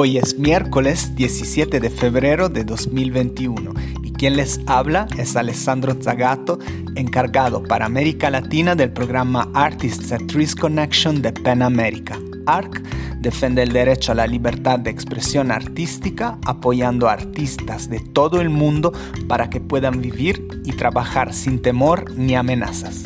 Hoy es miércoles 17 de febrero de 2021 y quien les habla es Alessandro Zagato, encargado para América Latina del programa Artists at Risk Connection de PEN América. ARC defiende el derecho a la libertad de expresión artística apoyando a artistas de todo el mundo para que puedan vivir y trabajar sin temor ni amenazas.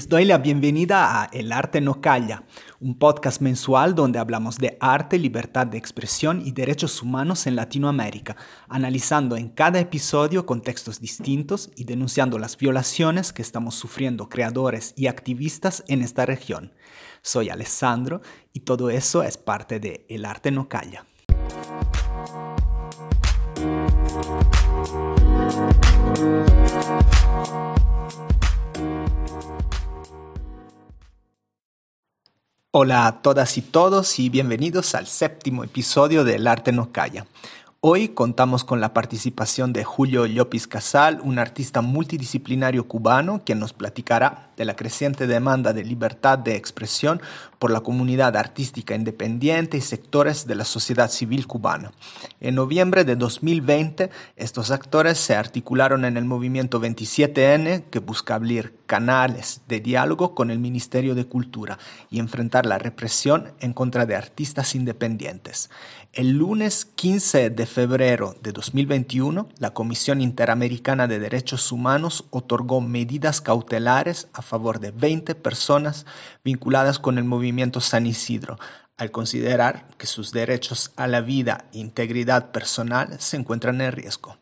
Les doy la bienvenida a El Arte No Calla, un podcast mensual donde hablamos de arte, libertad de expresión y derechos humanos en Latinoamérica, analizando en cada episodio contextos distintos y denunciando las violaciones que estamos sufriendo creadores y activistas en esta región. Soy Alessandro y todo eso es parte de El Arte No Calla. Hola a todas y todos y bienvenidos al séptimo episodio de El Arte No Calla. Hoy contamos con la participación de Julio Llopis Casal, un artista multidisciplinario cubano, quien nos platicará de la creciente demanda de libertad de expresión por la comunidad artística independiente y sectores de la sociedad civil cubana. En noviembre de 2020, estos actores se articularon en el movimiento 27N, que busca abrir canales de diálogo con el Ministerio de Cultura y enfrentar la represión en contra de artistas independientes. El lunes 15 de febrero de 2021, la Comisión Interamericana de Derechos Humanos otorgó medidas cautelares a favor de 20 personas vinculadas con el movimiento San Isidro, al considerar que sus derechos a la vida e integridad personal se encuentran en riesgo.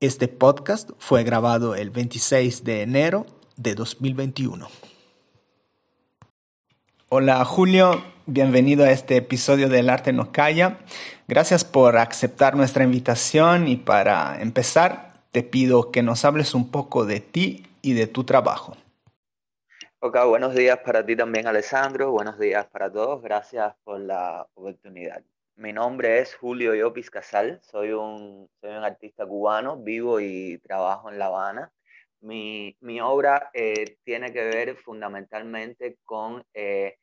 Este podcast fue grabado el 26 de enero de 2021. Hola Julio, bienvenido a este episodio del Arte No Calla. Gracias por aceptar nuestra invitación y para empezar te pido que nos hables un poco de ti y de tu trabajo. Ok, buenos días para ti también Alessandro, buenos días para todos, gracias por la oportunidad. Mi nombre es Julio Yopis Casal, soy un, soy un artista cubano, vivo y trabajo en La Habana. Mi, mi obra eh, tiene que ver fundamentalmente con, eh,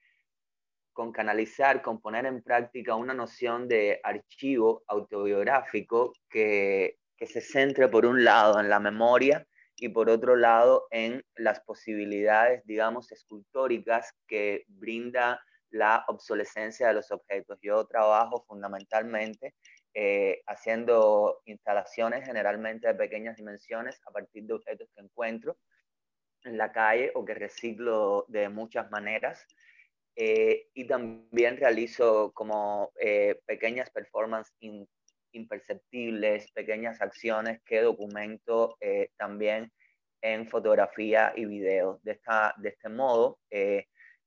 con canalizar, con poner en práctica una noción de archivo autobiográfico que, que se centre por un lado en la memoria y por otro lado en las posibilidades, digamos, escultóricas que brinda la obsolescencia de los objetos. Yo trabajo fundamentalmente eh, haciendo instalaciones generalmente de pequeñas dimensiones a partir de objetos que encuentro en la calle o que reciclo de muchas maneras. Eh, y también realizo como eh, pequeñas performances imperceptibles, pequeñas acciones que documento también en fotografía y video. De, esta, de este modo,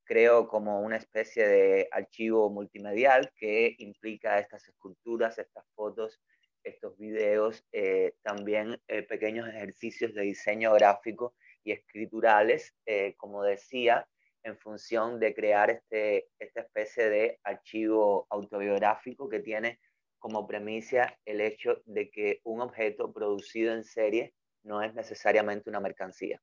creo como una especie de archivo multimedial que implica estas esculturas, estas fotos, estos videos, eh, también eh, pequeños ejercicios de diseño gráfico y escriturales, eh, como decía, en función de crear este, esta especie de archivo autobiográfico que tiene como premisa el hecho de que un objeto producido en serie no es necesariamente una mercancía.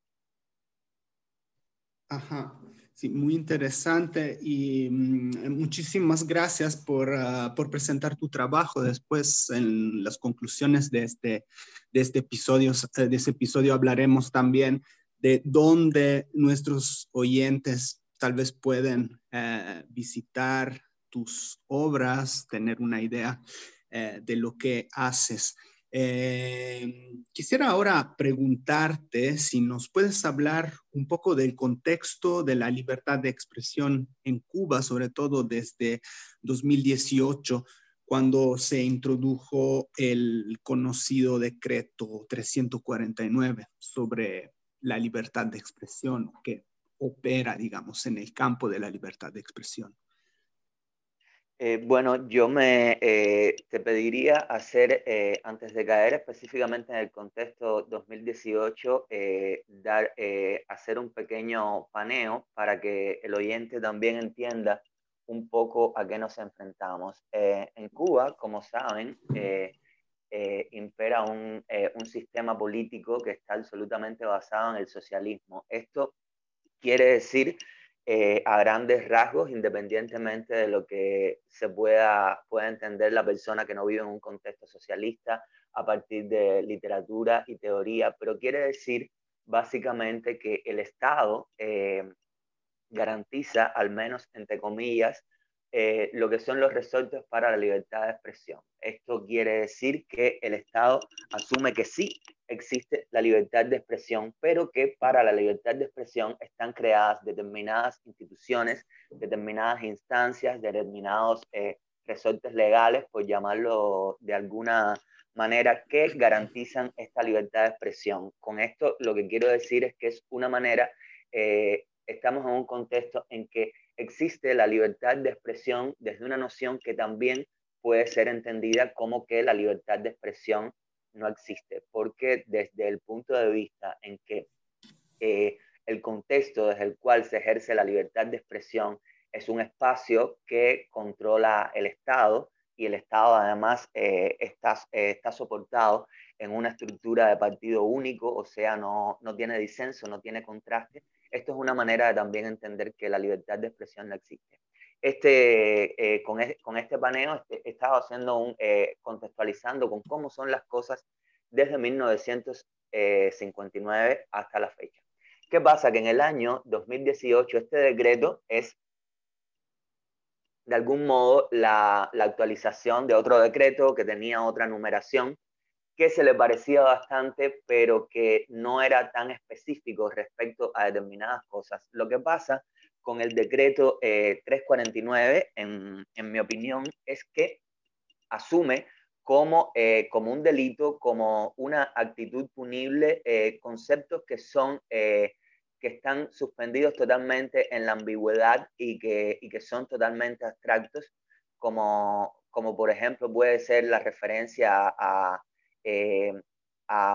Ajá. Sí, muy interesante y mm, muchísimas gracias por, ah, por, presentar tu trabajo. Después, en las conclusiones de este, de, este episodio, eh, de este episodio hablaremos también de dónde nuestros oyentes tal vez pueden eh, visitar tus obras, tener una idea eh, de lo que haces. Eh, quisiera ahora preguntarte si nos puedes hablar un poco del contexto de la libertad de expresión en Cuba, sobre todo desde 2018, cuando se introdujo el conocido decreto 349 sobre la libertad de expresión, que opera, digamos, en el campo de la libertad de expresión. Eh, bueno, yo me eh, te pediría hacer, eh, antes de caer específicamente en el contexto 2018, dar, hacer un pequeño paneo para que el oyente también entienda un poco a qué nos enfrentamos. en Cuba, como saben, impera un, un sistema político que está absolutamente basado en el socialismo. Esto quiere decir eh, a grandes rasgos, independientemente de lo que se pueda, pueda entender la persona que no vive en un contexto socialista a partir de literatura y teoría, pero quiere decir básicamente que el Estado eh, garantiza, al menos entre comillas, eh, lo que son los resortes para la libertad de expresión. Esto quiere decir que el Estado asume que sí existe la libertad de expresión, pero que para la libertad de expresión están creadas determinadas instituciones, determinadas instancias, determinados eh, resortes legales, por llamarlo de alguna manera, que garantizan esta libertad de expresión. Con esto lo que quiero decir es que es una manera, eh, estamos en un contexto en que existe la libertad de expresión desde una noción que también puede ser entendida como que la libertad de expresión no existe, porque desde el punto de vista en que eh, el contexto desde el cual se ejerce la libertad de expresión es un espacio que controla el Estado y el Estado además eh, está, eh, está soportado en una estructura de partido único, o sea, no, no tiene disenso, no tiene contraste. Esto es una manera de también entender que la libertad de expresión no existe. Este, con, con, este paneo este, he estado haciendo un, contextualizando con cómo son las cosas desde 1959 hasta la fecha. ¿Qué pasa? Que en el año 2018 este decreto es de algún modo la, la, actualización de otro decreto que tenía otra numeración que se le parecía bastante, pero que no era tan específico respecto a determinadas cosas. Lo que pasa con el decreto 349, eh, en, en mi opinión, es que asume como, eh, como un delito, como una actitud punible, eh, conceptos que son eh, que están suspendidos totalmente en la ambigüedad y que, y que son totalmente abstractos, como, como por ejemplo puede ser la referencia a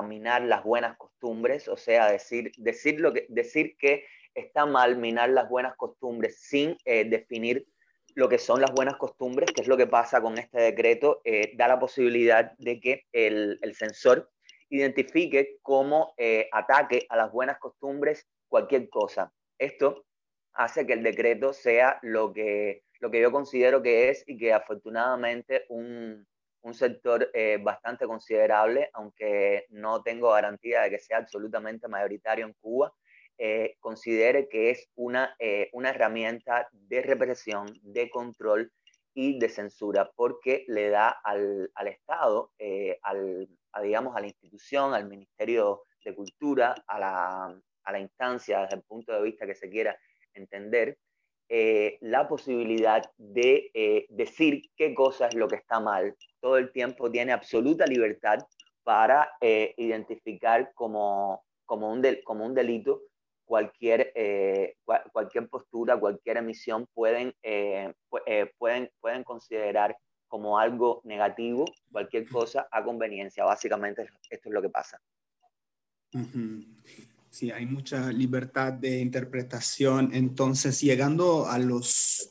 minar las buenas costumbres, o sea, decir, decir, lo que, decir que está mal minar las buenas costumbres sin definir lo que son las buenas costumbres, que es lo que pasa con este decreto, eh, da la posibilidad de que el, el sensor identifique como eh, ataque a las buenas costumbres cualquier cosa. Esto hace que el decreto sea lo que, lo que yo considero que es y que afortunadamente un, un sector eh, bastante considerable, aunque no tengo garantía de que sea absolutamente mayoritario en Cuba, eh, considere que es una, eh, una herramienta de represión, de control y de censura, porque le da al, al Estado, al, a, digamos, a la institución, al Ministerio de Cultura, a la, a la instancia desde el punto de vista que se quiera entender, la posibilidad de decir qué cosa es lo que está mal. Todo el tiempo tiene absoluta libertad para identificar como, como, un como un delito cualquier, eh, cualquier postura, cualquier emisión pueden, eh, eh, pueden, pueden considerar como algo negativo cualquier cosa a conveniencia. Básicamente esto es lo que pasa. Sí, hay mucha libertad de interpretación. Entonces, llegando a los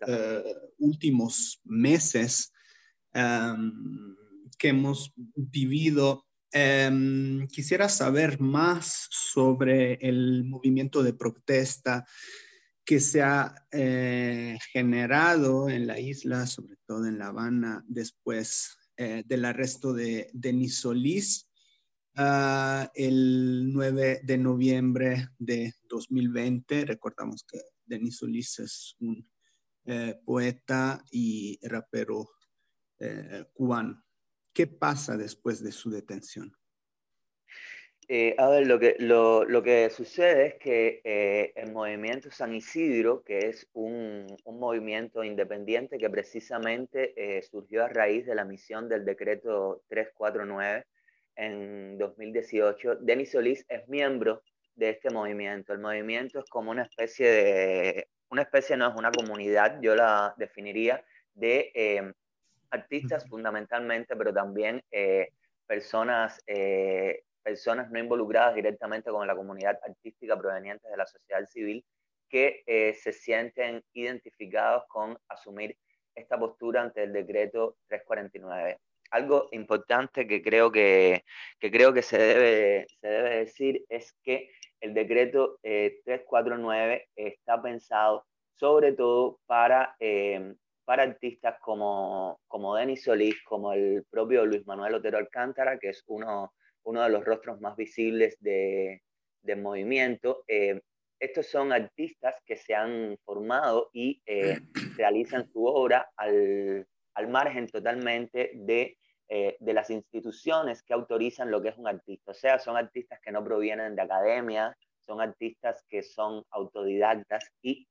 últimos meses em, que hemos vivido, Em, quisiera saber más sobre el movimiento de protesta que se ha eh, generado en la isla, sobre todo en La Habana, después eh, del arresto de Denis Solís ah, el 9 de noviembre de 2020. Recordamos que Denis Solís es un eh, poeta y rapero cubano. ¿Qué pasa después de su detención? Eh, a ver, lo que, lo, lo, que sucede es que eh, el movimiento San Isidro, que es un, un movimiento independiente que precisamente eh, surgió a raíz de la misión del decreto 349 en 2018, Denis Solís es miembro de este movimiento. El movimiento es como una especie de, una especie no es una comunidad, yo la definiría, de artistas fundamentalmente, pero también eh, personas, eh, personas no involucradas directamente con la comunidad artística provenientes de la sociedad civil que eh, se sienten identificados con asumir esta postura ante el decreto 349. Algo importante que creo que, que creo que se, debe, se debe decir es que el decreto 349 está pensado sobre todo para, eh, para artistas como, como Denis Solís, como el propio Luis Manuel Otero Alcántara, que es uno, uno de los rostros más visibles de, del movimiento. Eh, estos son artistas que se han formado y eh, realizan su obra al, al margen totalmente de, de, las instituciones que autorizan lo que es un artista. O sea, son artistas que no provienen de academia, son artistas que son autodidactas y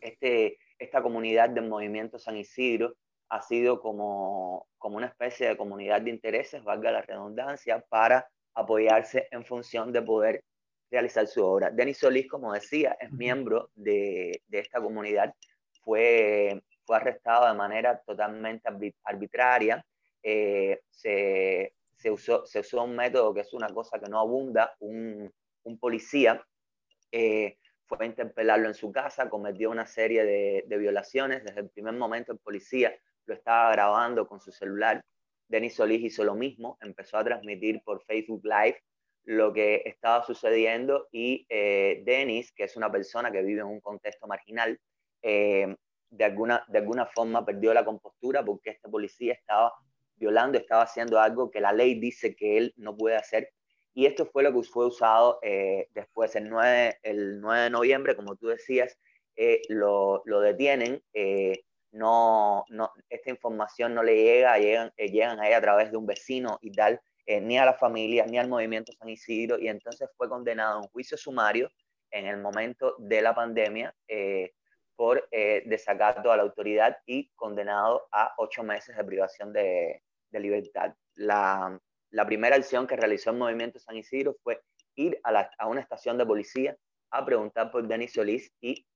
este, esta comunidad del movimiento San Isidro ha sido como, como una especie de comunidad de intereses, valga la redundancia, para apoyarse en función de poder realizar su obra. Denis Solís, como decía, es miembro de, de esta comunidad, fue, fue arrestado de manera totalmente arbitraria, eh, se, se, usó, se usó un método que es una cosa que no abunda, un, un policía eh, fue a interpelarlo en su casa, cometió una serie de, violaciones. Desde el primer momento el policía lo estaba grabando con su celular. Denis Solís hizo lo mismo, empezó a transmitir por Facebook Live lo que estaba sucediendo y eh, Denis, que es una persona que vive en un contexto marginal, eh, de, alguna, de alguna forma perdió la compostura porque este policía estaba violando, estaba haciendo algo que la ley dice que él no puede hacer y esto fue lo que fue usado eh, después, el 9, el 9 de noviembre, como tú decías, eh, lo, lo, detienen. Eh, no, no, esta información no le llega, llegan, llegan ahí a través de un vecino y tal, ni a la familia, ni al movimiento San Isidro, y entonces fue condenado a un juicio sumario en el momento de la pandemia por desacato a la autoridad y condenado a ocho meses de privación de, de libertad. La, la primera acción que realizó el Movimiento San Isidro fue ir a, una estación de policía a preguntar por Denis Solís y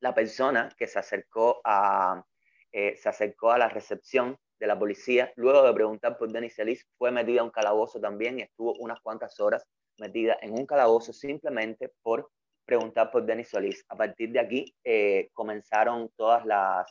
la persona que se acercó a, eh, se acercó a la recepción de la policía, luego de preguntar por Denis Solís, fue metida a un calabozo también y estuvo unas cuantas horas metida en un calabozo simplemente por preguntar por Denis Solís. A partir de aquí eh, comenzaron todas las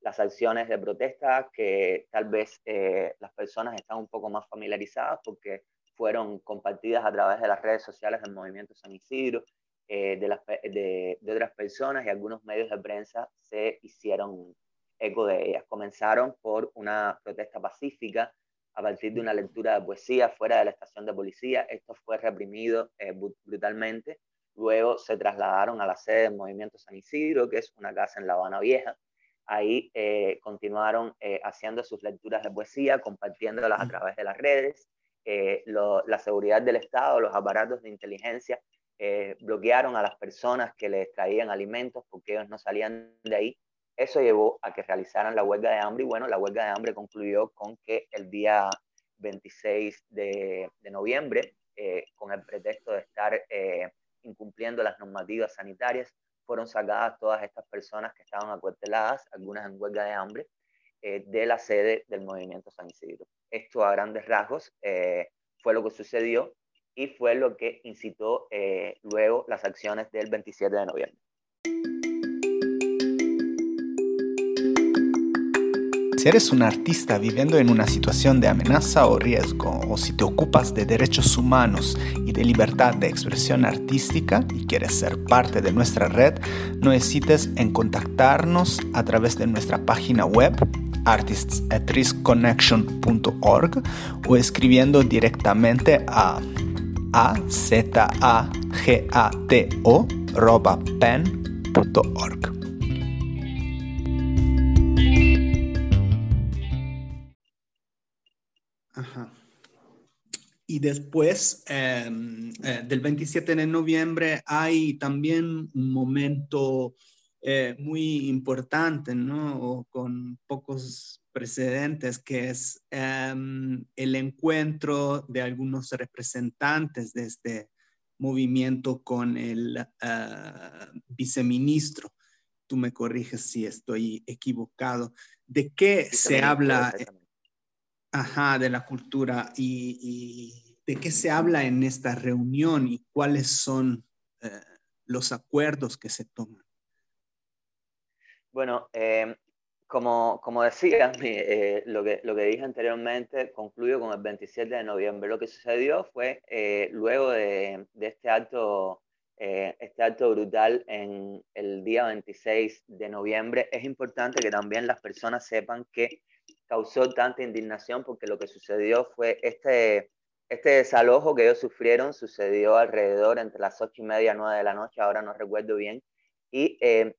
las acciones de protesta que tal vez eh, las personas están un poco más familiarizadas porque fueron compartidas a través de las redes sociales del movimiento San Isidro, eh, de, las, de, de, otras personas y algunos medios de prensa se hicieron eco de ellas. Comenzaron por una protesta pacífica a partir de una lectura de poesía fuera de la estación de policía. Esto fue reprimido eh, brutalmente. Luego se trasladaron a la sede del movimiento San Isidro, que es una casa en La Habana Vieja, Ahí eh, continuaron eh, haciendo sus lecturas de poesía, compartiéndolas a través de las redes. Eh, la seguridad del Estado, los aparatos de inteligencia bloquearon a las personas que les traían alimentos porque ellos no salían de ahí. Eso llevó a que realizaran la huelga de hambre y bueno, la huelga de hambre concluyó con que el día 26 de, de noviembre, con el pretexto de estar incumpliendo las normativas sanitarias, fueron sacadas todas estas personas que estaban acuarteladas, algunas en huelga de hambre, eh, de la sede del movimiento San Isidro. Esto a grandes rasgos eh, fue lo que sucedió y fue lo que incitó eh, luego las acciones del 27 de noviembre. Si eres un artista viviendo en una situación de amenaza o riesgo, o si te ocupas de derechos humanos y de libertad de expresión artística y quieres ser parte de nuestra red, no hesites en contactarnos a través de nuestra página web artists@riskconnection.org o escribiendo directamente a Y después em, eh, del 27 de noviembre hay también un momento eh, muy importante, ¿no? con pocos precedentes, que es em, el encuentro de algunos representantes de este movimiento con el eh, viceministro. Tú me corriges si estoy equivocado. ¿De qué se habla? Ajá, de la cultura y, de qué se habla en esta reunión y cuáles son eh, los acuerdos que se toman. Bueno, em, como, como, decía, eh, lo, que, lo que dije anteriormente concluyo con el 27 de noviembre. Lo que sucedió fue, eh, luego de, de, este acto eh, este acto brutal en el día 26 de noviembre. Es importante que también las personas sepan que causó tanta indignación porque lo que sucedió fue este, este desalojo que ellos sufrieron, sucedió alrededor entre las ocho y media, nueve de la noche, ahora no recuerdo bien, y eh,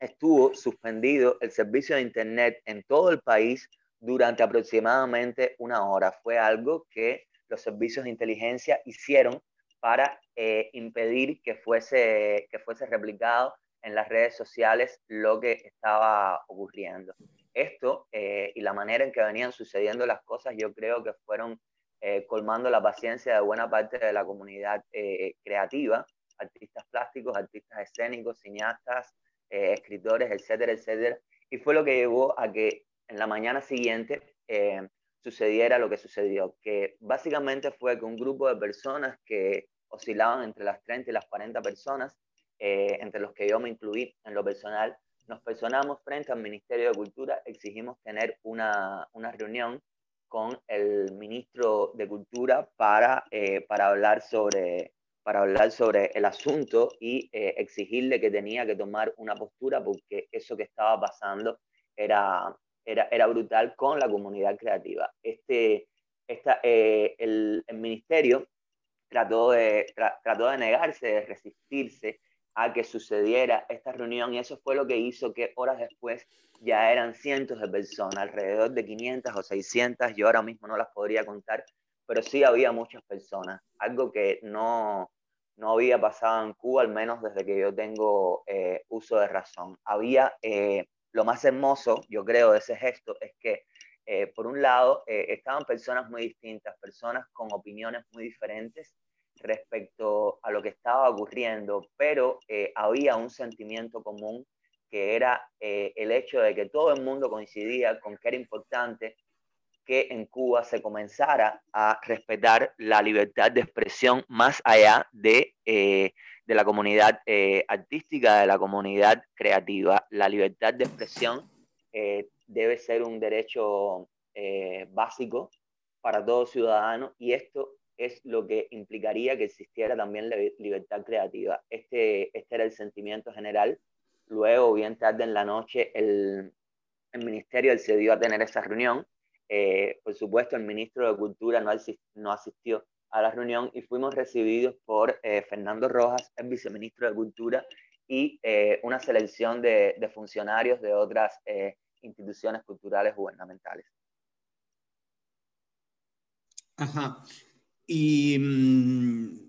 estuvo suspendido el servicio de Internet en todo el país durante aproximadamente una hora. Fue algo que los servicios de inteligencia hicieron para eh, impedir que fuese, que fuese replicado en las redes sociales lo que estaba ocurriendo. Esto eh, y la manera en que venían sucediendo las cosas, yo creo que fueron eh, colmando la paciencia de buena parte de la comunidad creativa, artistas plásticos, artistas escénicos, cineastas, escritores, etcétera, etcétera. Y fue lo que llevó a que en la mañana siguiente sucediera lo que sucedió, que básicamente fue que un grupo de personas que oscilaban entre las 30 y las 40 personas, eh, entre los que yo me incluí en lo personal, nos personamos frente al Ministerio de Cultura, exigimos tener una, una reunión con el ministro de Cultura para, eh, para, hablar, sobre, para hablar sobre el asunto y eh, exigirle que tenía que tomar una postura porque eso que estaba pasando era, era, era brutal con la comunidad creativa. Este, esta, el, el, ministerio trató de, trató de negarse, de resistirse a que sucediera esta reunión y eso fue lo que hizo que horas después ya eran cientos de personas, alrededor de 500 o 600, yo ahora mismo no las podría contar, pero sí había muchas personas, algo que no, no había pasado en Cuba, al menos desde que yo tengo eh, uso de razón. Había, eh, lo más hermoso, yo creo, de ese gesto es que eh, por un lado, estaban personas muy distintas, personas con opiniones muy diferentes, respecto a lo que estaba ocurriendo, pero eh, había un sentimiento común que era eh, el hecho de que todo el mundo coincidía con que era importante que en Cuba se comenzara a respetar la libertad de expresión más allá de, eh, de la comunidad artística, de la comunidad creativa. La libertad de expresión debe ser un derecho básico para todo ciudadano y esto es lo que implicaría que existiera también la libertad creativa. Este, este era el sentimiento general. Luego, bien tarde en la noche, el, el ministerio accedió a tener esa reunión. Eh, por supuesto, el ministro de Cultura no, asistió a la reunión y fuimos recibidos por eh, Fernando Rojas, el viceministro de Cultura, y eh, una selección de, de, funcionarios de otras instituciones culturales gubernamentales. Ajá. Y, mm,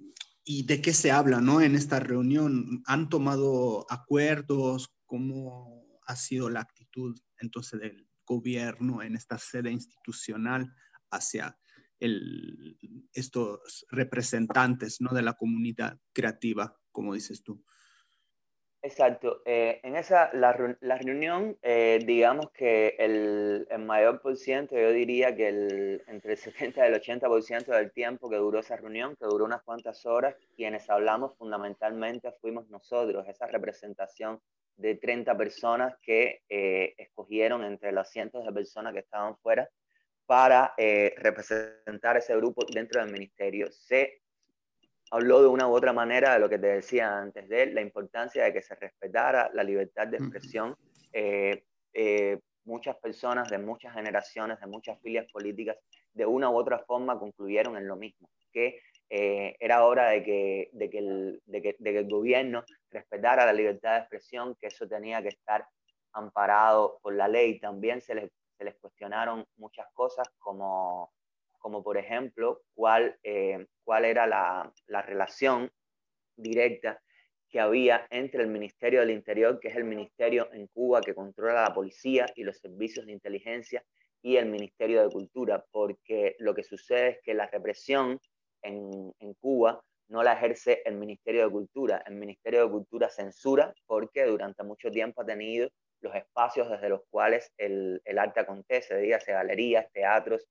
¿Y de qué se habla ¿no? en esta reunión? ¿Han tomado acuerdos? ¿Cómo ha sido la actitud entonces del gobierno en esta sede institucional hacia el, estos representantes ¿no? de la comunidad creativa, como dices tú? Exacto. Eh, en esa, la, la reunión, eh, digamos que el, el, mayor por ciento, yo diría que el, entre el 70 y el 80% del tiempo que duró esa reunión, que duró unas cuantas horas, quienes hablamos fundamentalmente fuimos nosotros, esa representación de 30 personas que eh, escogieron entre los cientos de personas que estaban fuera para representar ese grupo dentro del ministerio. Se habló de una u otra manera de lo que te decía antes, de la importancia de que se respetara la libertad de expresión. Eh, eh, muchas personas de muchas generaciones, de muchas filias políticas, de una u otra forma concluyeron en lo mismo, que eh, era hora de que, de, que el, de, que, de que el gobierno respetara la libertad de expresión, que eso tenía que estar amparado por la ley. También se les, se les cuestionaron muchas cosas como como por ejemplo cuál, eh, cuál era la, la, relación directa que había entre el Ministerio del Interior, que es el ministerio en Cuba que controla la policía y los servicios de inteligencia, y el Ministerio de Cultura, porque lo que sucede es que la represión en, en Cuba no la ejerce el Ministerio de Cultura. El Ministerio de Cultura censura porque durante mucho tiempo ha tenido los espacios desde los cuales el, el arte acontece, dígase galerías, teatros,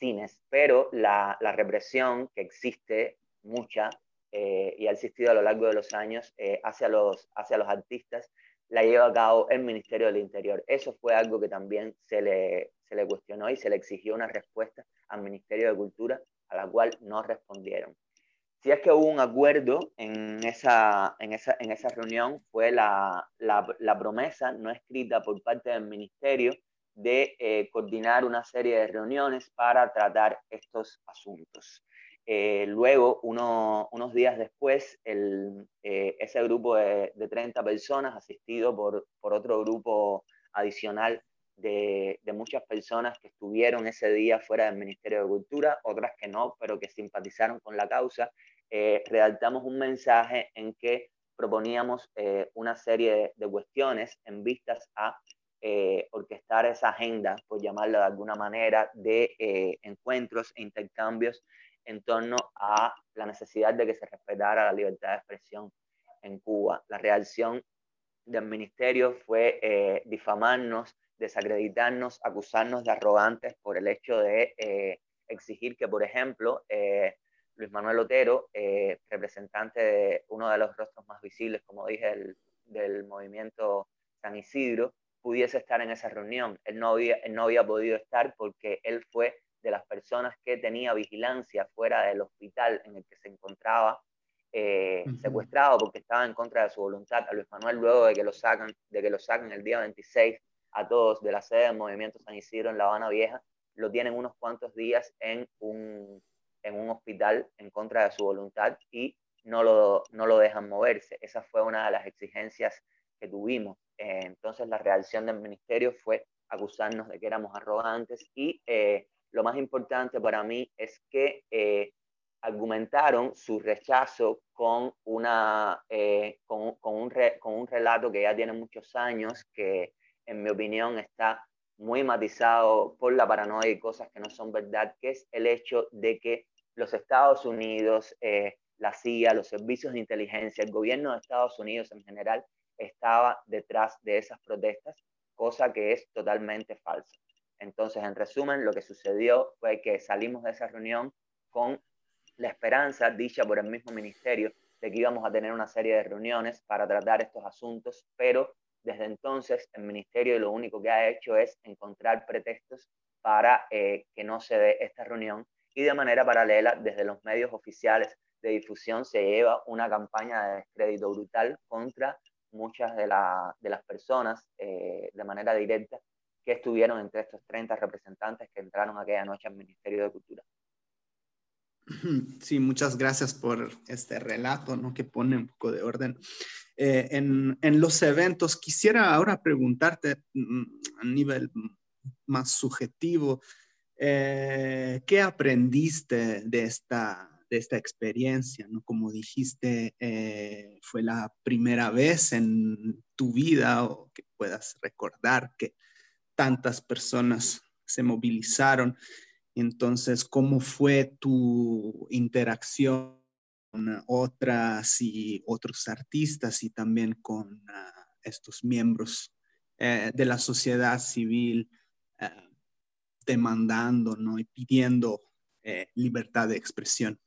cines, pero la, represión que existe, mucha, eh, y ha existido a lo largo de los años eh, hacia, los, hacia los artistas, la lleva a cabo el Ministerio del Interior. Eso fue algo que también se le, se le cuestionó y se le exigió una respuesta al Ministerio de Cultura, a la cual no respondieron. si es que hubo un acuerdo en esa, en esa, en esa reunión, fue la, la promesa no escrita por parte del ministerio de eh, coordinar una serie de reuniones para tratar estos asuntos. Eh, luego, unos días después, el, eh, ese grupo de, de, 30 personas, asistido por, por otro grupo adicional de, de, muchas personas que estuvieron ese día fuera del Ministerio de Cultura, otras que no, pero que simpatizaron con la causa, redactamos un mensaje en que proponíamos una serie de cuestiones en vistas a eh, orquestar esa agenda, por llamarlo de alguna manera, de eh, encuentros e intercambios en torno a la necesidad de que se respetara la libertad de expresión en Cuba. La reacción del ministerio fue eh, difamarnos, desacreditarnos, acusarnos de arrogantes por el hecho de exigir que, por ejemplo, Luis Manuel Otero, representante de uno de los rostros más visibles, como dije, del movimiento San Isidro, pudiese estar en esa reunión. Él no había, no había podido estar porque él fue de las personas que tenía vigilancia fuera del hospital en el que se encontraba eh, secuestrado porque estaba en contra de su voluntad a Luis Manuel luego de que lo sacan, de que lo sacan el día 26 a todos de la sede del Movimiento San Isidro en La Habana Vieja, lo tienen unos cuantos días en un, en un hospital en contra de su voluntad y no lo, no lo dejan moverse. Esa fue una de las exigencias que tuvimos. Eh, entonces la reacción del ministerio fue acusarnos de que éramos arrogantes y eh, lo más importante para mí es que eh, argumentaron su rechazo con, una, con, con, un con un relato que ya tiene muchos años, que en mi opinión está muy matizado por la paranoia y cosas que no son verdad, que es el hecho de que los Estados Unidos, la CIA, los servicios de inteligencia, el gobierno de Estados Unidos en general, estaba detrás de esas protestas, cosa que es totalmente falsa. Entonces, en resumen, lo que sucedió fue que salimos de esa reunión con la esperanza, dicha por el mismo ministerio, de que íbamos a tener una serie de reuniones para tratar estos asuntos, pero desde entonces el ministerio lo único que ha hecho es encontrar pretextos para eh, que no se dé esta reunión y de manera paralela desde los medios oficiales de difusión se lleva una campaña de descrédito brutal contra muchas de, de las personas eh, de manera directa que estuvieron entre estos 30 representantes que entraron aquella noche al Ministerio de Cultura. Sí, muchas gracias por este relato, ¿no? Que pone un poco de orden. Eh, en, en, los eventos, quisiera ahora preguntarte mm, a nivel más subjetivo, eh, ¿qué aprendiste de esta de esta experiencia, ¿no? Como dijiste, eh, fue la primera vez en tu vida o que puedas recordar que tantas personas se movilizaron. Entonces, ¿cómo fue tu interacción con otras y otros artistas y también con ah, estos miembros eh, de la sociedad civil eh, demandando ¿no? y pidiendo libertad de expresión?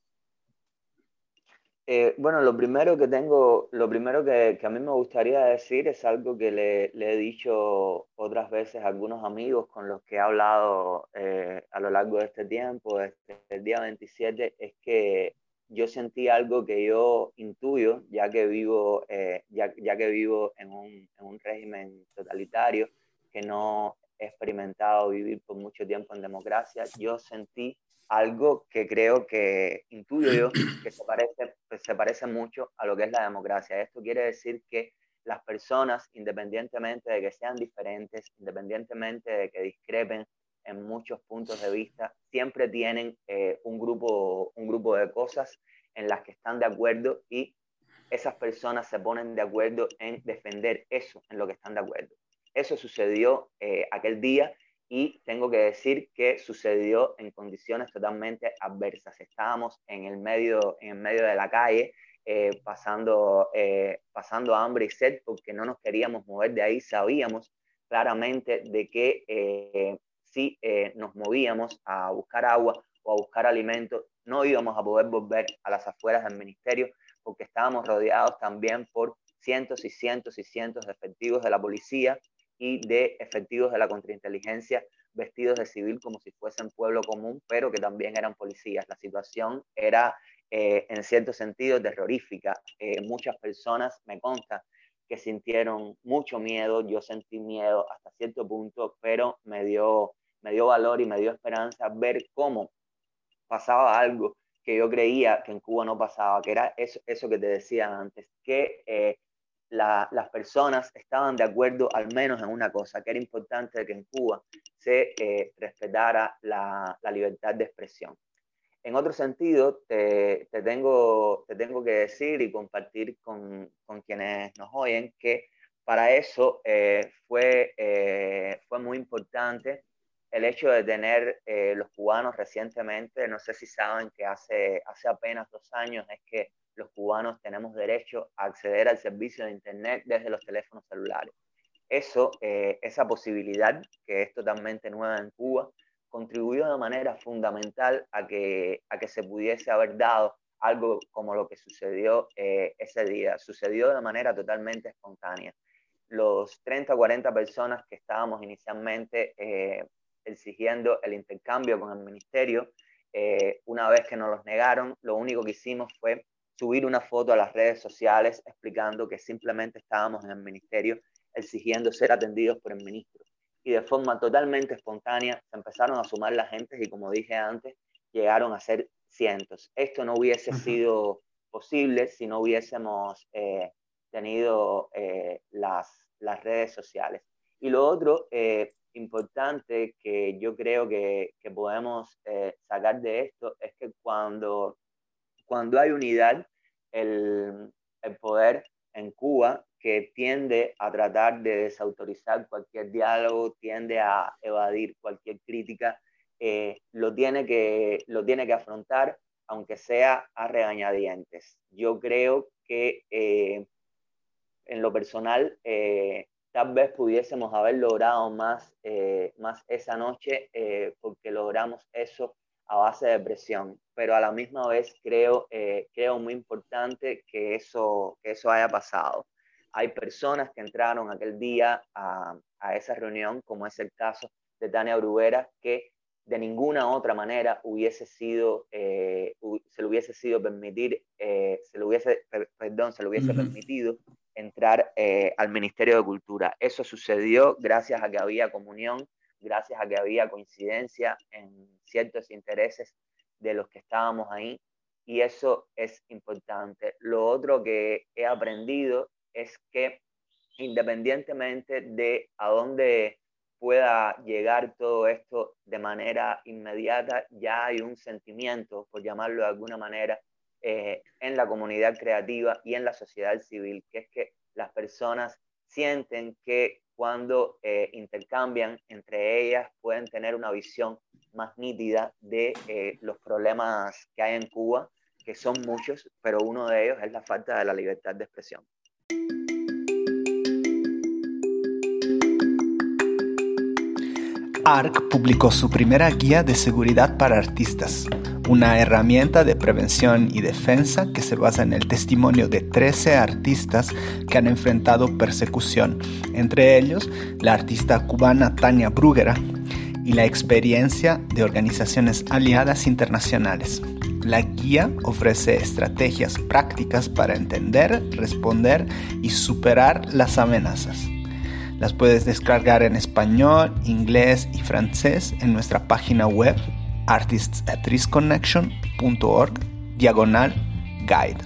Eh, bueno, lo primero que tengo, lo primero que, que, a mí me gustaría decir es algo que le, he dicho otras veces a algunos amigos con los que he hablado eh, a lo largo de este tiempo, desde el día 27, es que yo sentí algo que yo intuyo, ya que vivo, eh, ya, ya, que vivo en un, en un régimen totalitario, que no he experimentado vivir por mucho tiempo en democracia, yo sentí algo que creo que intuyo yo que se parece, pues, se parece mucho a lo que es la democracia. Esto quiere decir que las personas, independientemente de que sean diferentes, independientemente de que discrepen en muchos puntos de vista, siempre tienen eh, un, grupo, un grupo de cosas en las que están de acuerdo y esas personas se ponen de acuerdo en defender eso en lo que están de acuerdo. Eso sucedió eh, aquel día y tengo que decir que sucedió en condiciones totalmente adversas. Estábamos en el medio, en el medio de la calle, eh, pasando, eh, pasando hambre y sed porque no nos queríamos mover de ahí. Sabíamos claramente de que eh, si nos movíamos a buscar agua o a buscar alimento, no íbamos a poder volver a las afueras del ministerio porque estábamos rodeados también por cientos y cientos y cientos de efectivos de la policía y de efectivos de la contrainteligencia vestidos de civil como si fuesen pueblo común, pero que también eran policías. La situación era en cierto sentido terrorífica. muchas personas, me consta, que sintieron mucho miedo, yo sentí miedo hasta cierto punto, pero me dio, me dio valor y me dio esperanza ver cómo pasaba algo que yo creía que en Cuba no pasaba, que era eso, eso que te decía antes, que eh, las personas estaban de acuerdo al menos en una cosa, que era importante que en Cuba se eh, respetara la, la, libertad de expresión. En otro sentido, te, te, tengo, te tengo que decir y compartir con, con quienes nos oyen que para eso eh, fue, fue muy importante el hecho de tener eh, los cubanos recientemente, no sé si saben que hace, hace apenas dos años es que cubanos tenemos derecho a acceder al servicio de Internet desde los teléfonos celulares. Eso, eh, esa posibilidad, que es totalmente nueva en Cuba, contribuyó de manera fundamental a que, a que se pudiese haber dado algo como lo que sucedió eh, ese día. Sucedió de manera totalmente espontánea. Los 30 o 40 personas que estábamos inicialmente exigiendo el intercambio con el ministerio. Eh, una vez que nos los negaron, lo único que hicimos fue subir una foto a las redes sociales explicando que simplemente estábamos en el ministerio exigiendo ser atendidos por el ministro. Y de forma totalmente espontánea se empezaron a sumar las gentes y como dije antes, llegaron a ser cientos. Esto no hubiese sido posible si no hubiésemos eh, tenido eh, las, las redes sociales. Y lo otro, importante que yo creo que, que podemos eh, sacar de esto es que cuando, cuando hay unidad, el, poder en Cuba que tiende a tratar de desautorizar cualquier diálogo, tiende a evadir cualquier crítica, eh, lo, tiene que, lo tiene que afrontar, aunque sea a regañadientes. Yo creo que eh, en lo personal, tal vez pudiésemos haber logrado más, eh, más esa noche eh, porque logramos eso a base de presión, pero a la misma vez creo, eh, creo muy importante que eso, que eso haya pasado. Hay personas que entraron aquel día a, a esa reunión, como es el caso de Tania Bruguera, que de ninguna otra manera hubiese sido, se le hubiese sido permitir, se le hubiese, perdón, se le hubiese permitido entrar eh, al Ministerio de Cultura. Eso sucedió gracias a que había comunión, gracias a que había coincidencia en ciertos intereses de los que estábamos ahí y eso es importante. Lo otro que he aprendido es que independientemente de a dónde pueda llegar todo esto de manera inmediata, ya hay un sentimiento, por llamarlo de alguna manera, eh, en la comunidad creativa y en la sociedad civil, que es que las personas sienten que cuando eh, intercambian entre ellas pueden tener una visión más nítida de eh, los problemas que hay en Cuba, que son muchos, pero uno de ellos es la falta de la libertad de expresión. ARC publicó su primera guía de seguridad para artistas, una herramienta de prevención y defensa que se basa en el testimonio de 13 artistas que han enfrentado persecución, entre ellos la artista cubana Tania Bruguera y la experiencia de organizaciones aliadas internacionales. La guía ofrece estrategias prácticas para entender, responder y superar las amenazas. Las puedes descargar en español, inglés y francés en nuestra página web artistsatriskconnection.org diagonal guide.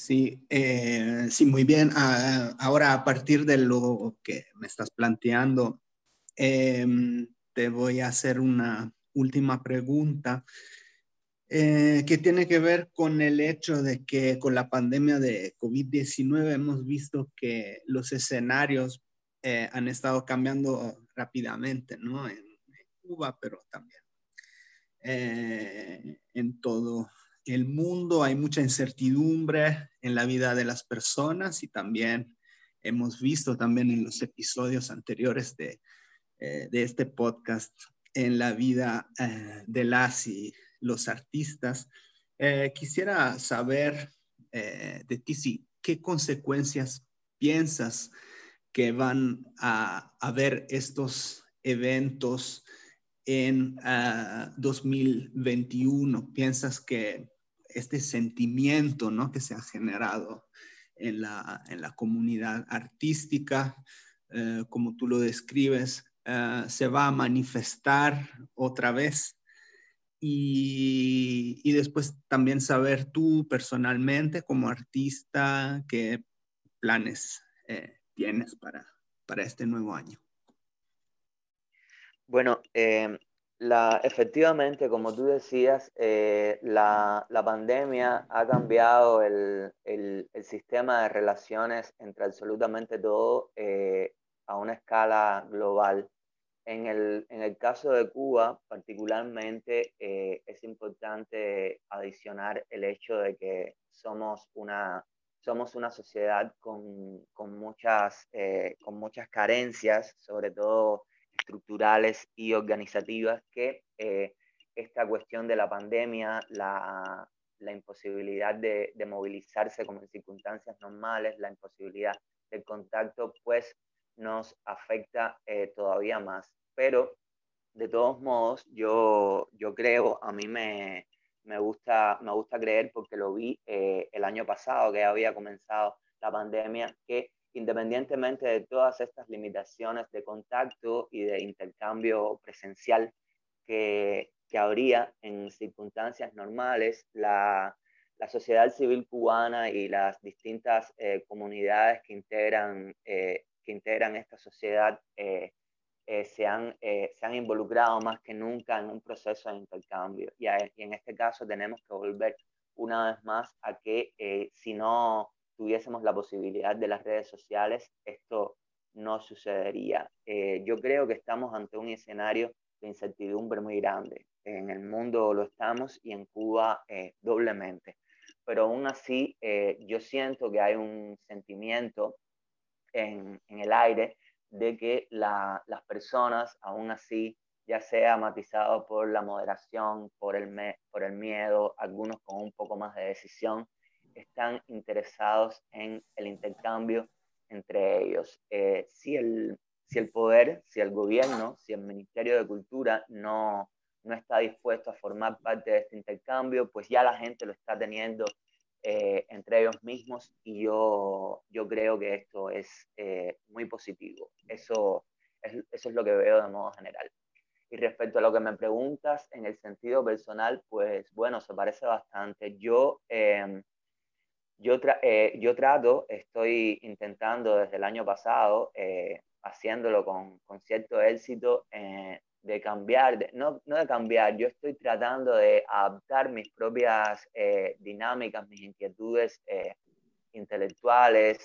Sí, eh, sí, muy bien. Ah, ahora, a partir de lo que me estás planteando, em, te voy a hacer una última pregunta. Eh, que tiene que ver con el hecho de que con la pandemia de COVID-19 hemos visto que los escenarios eh, han estado cambiando rápidamente, ¿no? En, Cuba, pero también en todo el mundo hay mucha incertidumbre en la vida de las personas y también hemos visto también en los episodios anteriores de, de este podcast en la vida de las y los artistas. Eh, quisiera saber eh, de ti si, qué consecuencias piensas que van a haber estos eventos en 2021? Ah, ¿Piensas que este sentimiento ¿no? que se ha generado en la, en la comunidad artística, eh, como tú lo describes, eh, se va a manifestar otra vez? Y, y, después también saber tú personalmente como artista qué planes eh, tienes para, para este nuevo año. Bueno, em, la, efectivamente, como tú decías, eh, la, la, pandemia ha cambiado el, el, el, sistema de relaciones entre absolutamente todo eh, a una escala global. En el, en el caso de Cuba, particularmente, eh, es importante adicionar el hecho de que somos una, somos una sociedad con, con muchas, con muchas carencias, sobre todo estructurales y organizativas que eh, esta cuestión de la pandemia, la, imposibilidad de, de, movilizarse como en circunstancias normales, la imposibilidad del contacto, pues nos afecta eh, todavía más. Pero de todos modos, yo, yo creo, a mí me, me, gusta, me gusta creer porque lo vi eh, el año pasado que había comenzado la pandemia, que independientemente de todas estas limitaciones de contacto y de intercambio presencial que, que habría en circunstancias normales, la, sociedad civil cubana y las distintas eh, comunidades que integran, eh, que integran esta sociedad eh, se, han, involucrado más que nunca en un proceso de intercambio. Y en este caso tenemos que volver una vez más a que si no tuviésemos la posibilidad de las redes sociales, esto no sucedería. Eh, yo creo que estamos ante un escenario de incertidumbre muy grande. En el mundo lo estamos y en Cuba eh, doblemente. Pero aún así, eh, yo siento que hay un sentimiento en, en el aire de que la, las personas, aún así, ya sea matizado por la moderación, por el, por el miedo, algunos con un poco más de decisión, están interesados en el intercambio entre ellos. Eh, si, el, si el poder, si el gobierno, si el Ministerio de Cultura no, no está dispuesto a formar parte de este intercambio, pues ya la gente lo está teniendo eh, entre ellos mismos y yo, yo creo que esto es eh, muy positivo. Eso es, eso es lo que veo de modo general. Y respecto a lo que me preguntas en el sentido personal, pues bueno, se parece bastante. Yo yo, eh, yo trato, estoy intentando desde el año pasado, eh, haciéndolo con, cierto éxito, eh, de cambiar, de, no, de cambiar, yo estoy tratando de adaptar mis propias dinámicas, mis inquietudes intelectuales,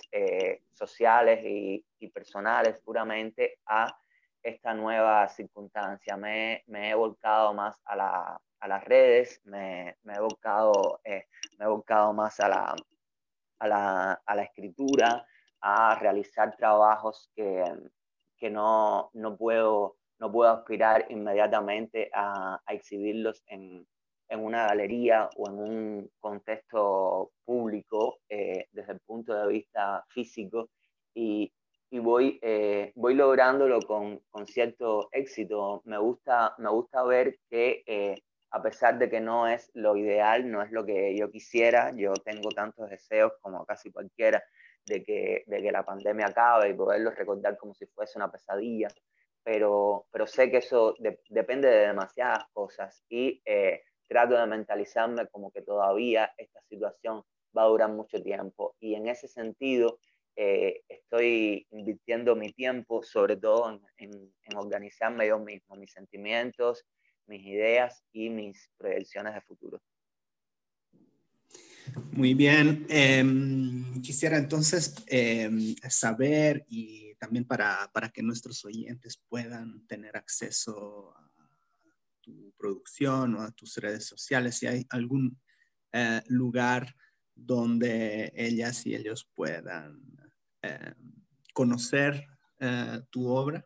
sociales y, personales puramente a esta nueva circunstancia. Me, he volcado más a, la, las redes, me he volcado, me he volcado más a la, a la, a la escritura, a realizar trabajos que, que no, no, puedo, no puedo aspirar inmediatamente a, a exhibirlos en, en, una galería o en un contexto público eh, desde el punto de vista físico y, y voy, eh, voy lográndolo con, con, cierto éxito. Me gusta, me gusta ver que eh, a pesar de que no es lo ideal, no es lo que yo quisiera, yo tengo tantos deseos como casi cualquiera de que, de que la pandemia acabe y poderlos recordar como si fuese una pesadilla, pero, pero sé que eso depende de demasiadas cosas y eh, trato de mentalizarme como que todavía esta situación va a durar mucho tiempo y en ese sentido eh, estoy invirtiendo mi tiempo sobre todo en, en, en organizarme yo mismo, mis sentimientos, mis ideas y mis proyecciones de futuro. Muy bien. Em, quisiera entonces em, saber y también para, para, que nuestros oyentes puedan tener acceso a tu producción o a tus redes sociales, si hay algún eh, lugar donde ellas y ellos puedan em, conocer eh, tu obra.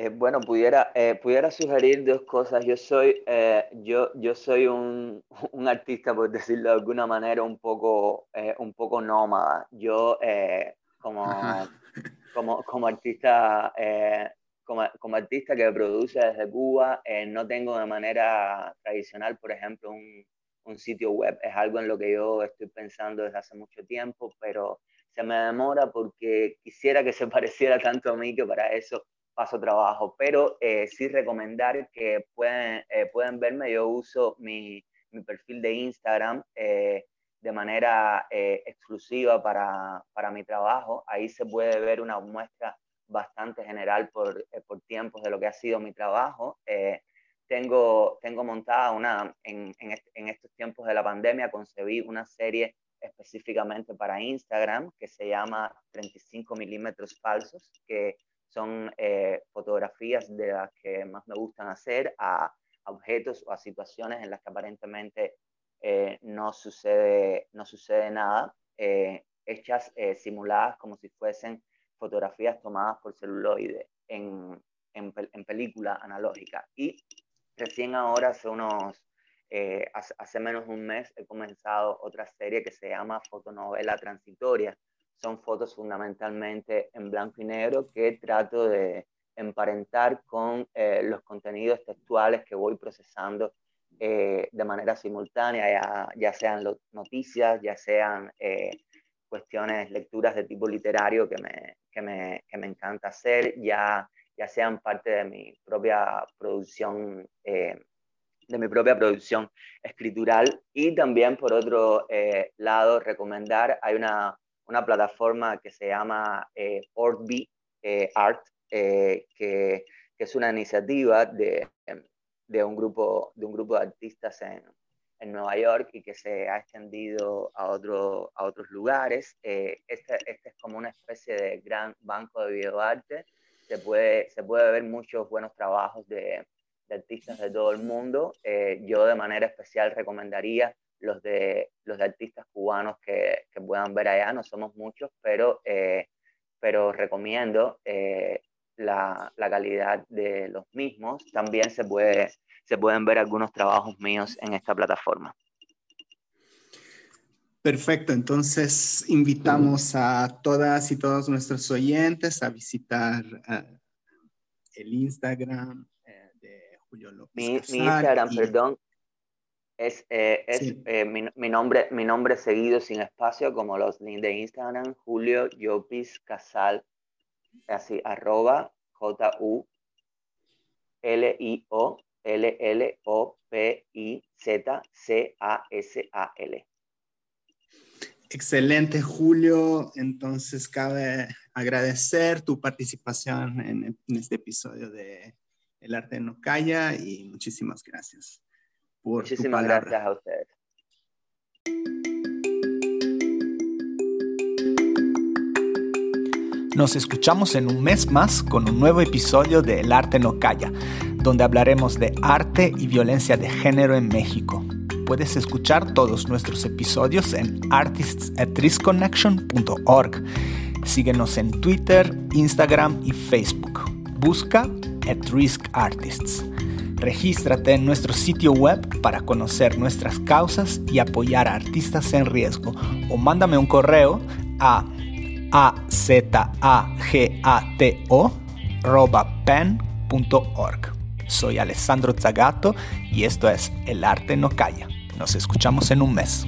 Eh, bueno, pudiera, eh, pudiera sugerir dos cosas. Yo soy, eh, yo, yo soy un, un, artista, por decirlo de alguna manera, un poco, un poco nómada. Yo, como, como, como, artista como, artista que produce desde Cuba, eh, no tengo de manera tradicional, por ejemplo, un, un, sitio web. Es algo en lo que yo estoy pensando desde hace mucho tiempo, pero se me demora porque quisiera que se pareciera tanto a mí que para eso paso trabajo. Pero eh, sí recomendar que pueden, eh, pueden verme. Yo uso mi, mi perfil de Instagram de manera exclusiva para, para mi trabajo. Ahí se puede ver una muestra bastante general por, eh, por tiempos de lo que ha sido mi trabajo. Eh, tengo, tengo montada una, en, en, estos tiempos de la pandemia, concebí una serie específicamente para Instagram que se llama 35 milímetros falsos, que son eh, fotografías de las que más me gustan hacer a, objetos o a situaciones en las que aparentemente no, sucede, no sucede nada, hechas simuladas como si fuesen fotografías tomadas por celuloide en, en, en película analógica. Y recién ahora, hace unos, eh, hace, menos de un mes, he comenzado otra serie que se llama Fotonovela Transitoria. Son fotos fundamentalmente en blanco y negro que trato de emparentar con eh, los contenidos textuales que voy procesando eh, de manera simultánea, ya, ya sean noticias, ya sean cuestiones, lecturas de tipo literario que me, que me, que me encanta hacer, ya, ya sean parte de mi propia producción, eh, de mi propia producción escritural. Y también, por otro eh, lado, recomendar, hay una, una plataforma que se llama eh, Orbi eh, Art, que, que, es una iniciativa de, de, un grupo, de un grupo de artistas en, en Nueva York y que se ha extendido a, otro, a otros lugares. Eh, este, este, es como una especie de gran banco de videoarte. Se puede, se puede ver muchos buenos trabajos de, de artistas de todo el mundo. Eh, yo de manera especial recomendaría los de, los de artistas cubanos que, que puedan ver allá. No somos muchos, pero, eh, pero recomiendo la, la calidad de los mismos. También se puede se pueden ver algunos trabajos míos en esta plataforma. Perfecto, entonces invitamos a todas y todos nuestros oyentes a visitar eh, el Instagram eh, de Julio López. Mi, Instagram, perdón, es, eh, es mi, nombre, mi nombre seguido sin espacio, como los links de Instagram, Julio López Casal, así, arroba J-U-L-I-O L-L-O-P-I-Z-C-A-S-A-L. Excelente, Julio. Entonces, cabe agradecer tu participación en, este episodio de El Arte no calla y muchísimas gracias por muchísimas gracias a ustedes. Nos escuchamos en un mes más con un nuevo episodio de El Arte no calla donde hablaremos de arte y violencia de género en México. Puedes escuchar todos nuestros episodios en artists@riskconnection.org. Síguenos en Twitter, Instagram y Facebook. Busca at Risk Artists. Regístrate en nuestro sitio web para conocer nuestras causas y apoyar a artistas en riesgo o mándame un correo a azagato.pen.org. Soy Alessandro Zagato y esto es El Arte no calla. Nos escuchamos en un mes.